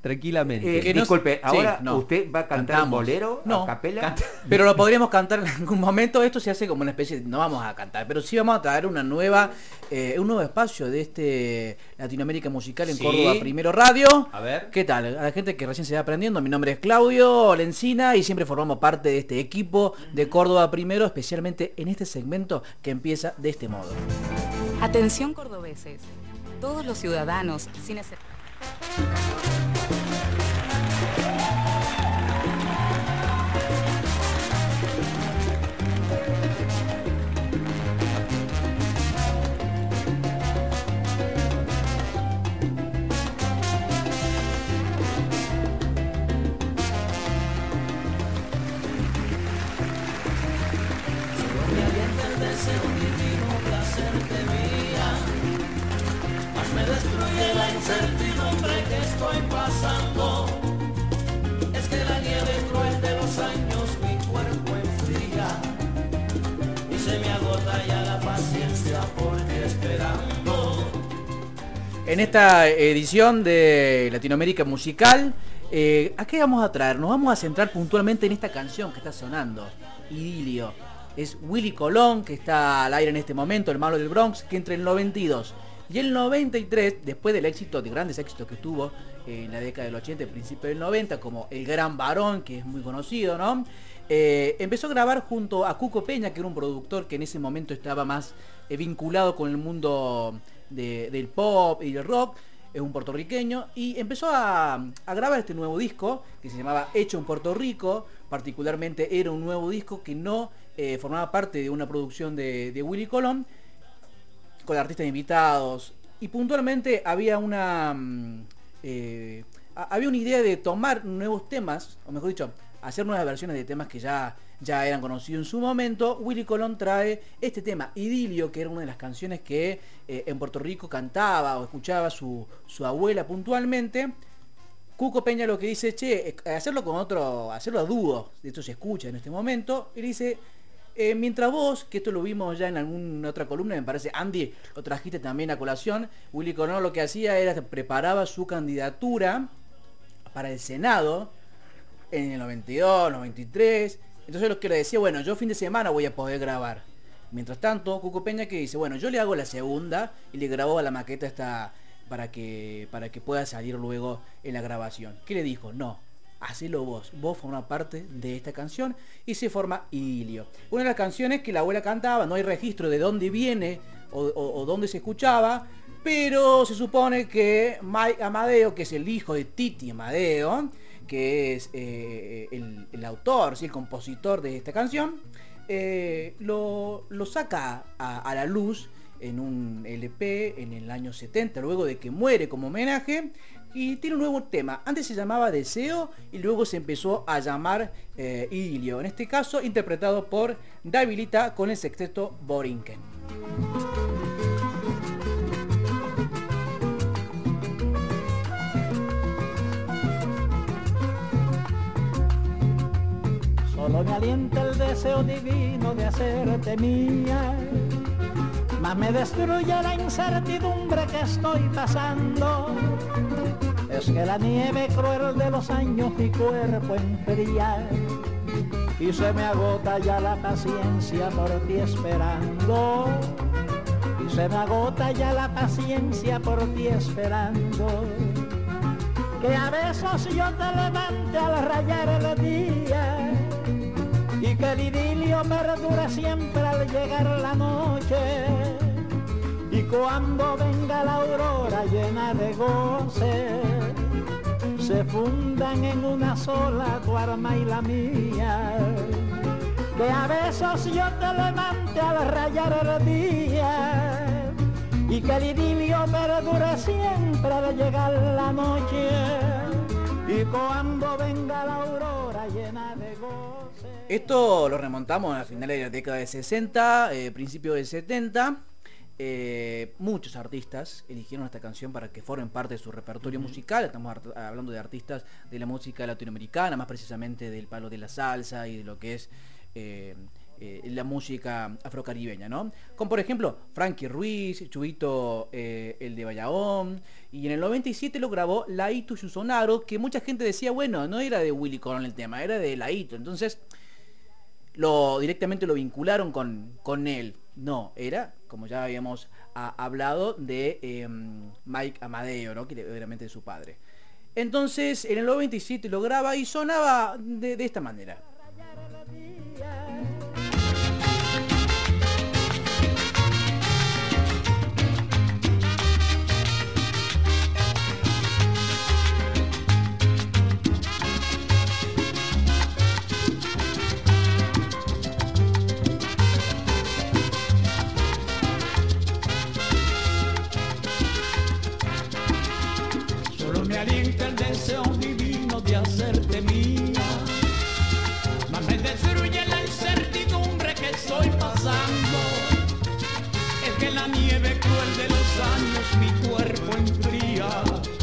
tranquilamente. Eh, Que no- disculpe, sí, ahora no. usted va a cantar Cantamos. bolero No, a capela. canta- pero lo podríamos cantar en algún momento. Esto se hace como una especie, de- no vamos a cantar, pero sí vamos a traer una nueva, eh, un nuevo espacio de este Latinoamérica Musical en Sí. Córdoba Primero Radio. A ver. ¿Qué tal? A la gente que recién se va aprendiendo, mi nombre es Claudio Lencina y siempre formamos parte de este equipo de Córdoba Primero, especialmente en este segmento que empieza de este modo. Atención cordobeses, todos los ciudadanos, sin excepción. En esta edición de Latinoamérica Musical, eh, ¿a qué vamos a traer? Nos vamos a centrar puntualmente en esta canción que está sonando, Idilio. Es Willy Colón, que está al aire en este momento, el malo del Bronx, que entre el 92 y el 93, después del éxito, de grandes éxitos que tuvo en la década del 80 y principio del 90, como El Gran Varón, que es muy conocido, ¿no? Eh, empezó a grabar junto a Cuco Peña, que era un productor que en ese momento estaba más eh, vinculado con el mundo de- del pop y del rock, es un puertorriqueño, y empezó a, a grabar este nuevo disco que se llamaba Hecho en Puerto Rico, particularmente era un nuevo disco que no eh, formaba parte de una producción de, Willy Colón, con artistas invitados, y puntualmente había una... mm, eh, ha- había una idea de tomar nuevos temas, o mejor dicho, hacer nuevas versiones de temas que ya, ya eran conocidos en su momento. Willy Colón trae este tema, Idilio, que era una de las canciones que eh, en Puerto Rico cantaba o escuchaba su, su abuela puntualmente. Cuco Peña lo que dice, che, eh, hacerlo con otro, hacerlo a dúo, de esto se escucha en este momento, y dice, eh, mientras vos, que esto lo vimos ya en alguna otra columna, me parece, Andy, lo trajiste también a colación, Willy Colón lo que hacía era, preparaba su candidatura para el Senado en el 92, 93, entonces lo que le decía, bueno, yo fin de semana voy a poder grabar. Mientras tanto, Cuco Peña que dice, bueno, yo le hago la segunda y le grabó a la maqueta esta para que, para que pueda salir luego en la grabación. ¿Qué le dijo? No, hacelo vos, vos formás parte de esta canción y se forma Idilio. Una de las canciones que la abuela cantaba, no hay registro de dónde viene o, o- o dónde se escuchaba, pero se supone que Mike Amadeo, que es el hijo de Titi Amadeo, que es eh, el, el autor, ¿sí? el compositor de esta canción, eh, lo, lo saca a, a la luz en un LP en el año 70, luego de que muere como homenaje, y tiene un nuevo tema. Antes se llamaba Deseo y luego se empezó a llamar eh, Idilio, en este caso interpretado por Davilita con el sexteto Borinquen. Solo me alienta el deseo divino de hacerte mía, mas me destruye la incertidumbre que estoy pasando. Es que la nieve cruel de los años mi cuerpo enfría y se me agota ya la paciencia por ti esperando. Y se me agota ya la paciencia por ti esperando que a besos yo te levante al rayar el día que el idilio perdure siempre al llegar la noche. Y cuando venga la aurora llena de goce se fundan en una sola tu arma y la mía. Que a besos yo te levante al rayar el día. Y que el idilio perdure siempre al llegar la noche. Y cuando venga la aurora llena. Esto lo remontamos a finales de la década de 60, eh, principio de 70. Eh, muchos artistas eligieron esta canción para que formen parte de su repertorio musical. Estamos hablando de artistas de la música latinoamericana, más precisamente del palo de la salsa y de lo que es eh, eh, la música afrocaribeña, ¿no? Como por ejemplo Frankie Ruiz, Chubito eh, el de Bayamón, y en el 97 lo grabó Laito Yusonaro, que mucha gente decía, bueno, no era de Willy Colón el tema, era de Laito, entonces lo directamente lo vincularon con, con él. No, era, como ya habíamos hablado, de em, Mike Amadeo, ¿no? que obviamente de su padre. Entonces, en el 97 lo graba y sonaba de esta manera. Por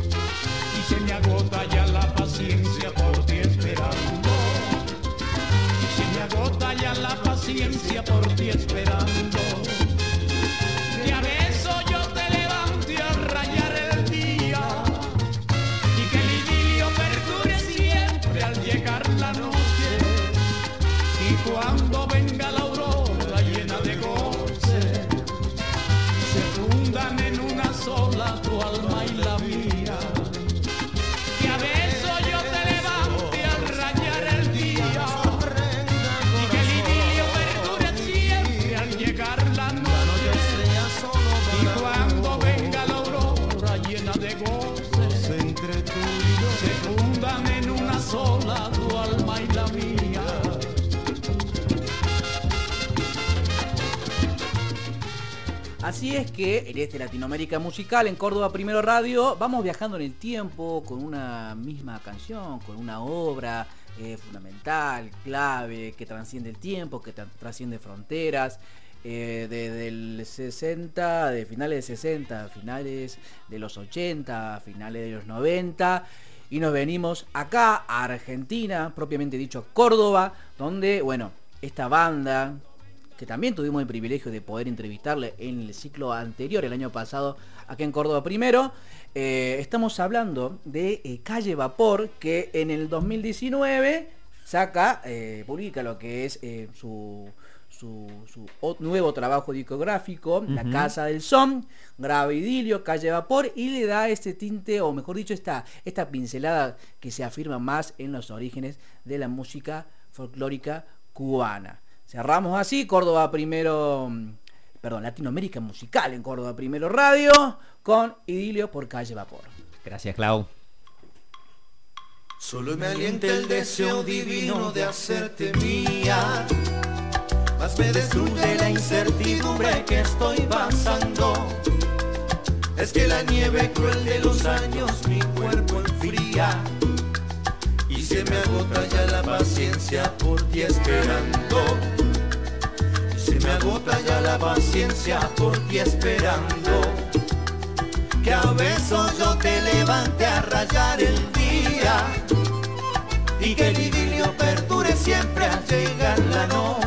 Así es que en este Latinoamérica Musical, en Córdoba Primero Radio, vamos viajando en el tiempo con una misma canción, con una obra eh, fundamental, clave, que trasciende el tiempo, que tra- trasciende fronteras. desde el 60, de finales de 60, finales de los 80, finales de los 90. Y nos venimos acá a Argentina, propiamente dicho Córdoba, donde, bueno, esta banda que también tuvimos el privilegio de poder entrevistarle en el ciclo anterior, el año pasado, aquí en Córdoba primero. Eh, estamos hablando de eh, Calle Vapor, que en el 2019 saca, eh, publica lo que es su, su, su o- nuevo trabajo discográfico, La Casa del Son, graba idilio, Calle Vapor, y le da este tinte, o mejor dicho, esta, esta pincelada que se afirma más en los orígenes de la música folclórica cubana. Cerramos así, Córdoba primero, perdón, Latinoamérica Musical en Córdoba primero radio, con Idilio por Calle Vapor. Gracias, Clau. Solo me alienta el deseo divino de hacerte mía. Me destruye la incertidumbre que estoy pasando. Es que la nieve cruel de los años mi cuerpo enfría. Y se me agota ya la paciencia por ti esperando. Y se me agota ya la paciencia por ti esperando que a besos yo te levante a rayar el día y que el idilio perdure siempre al llegar la noche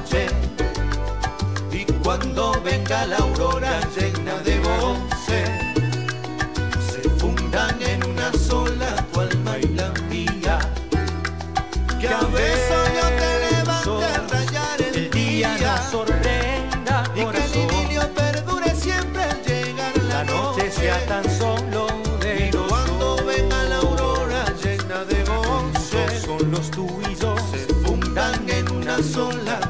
sorprenda, y que el idilio perdure siempre al llegar la noche sea tan solo de y cuando venga la aurora llena de goce son los tuyos. se fundan en una sola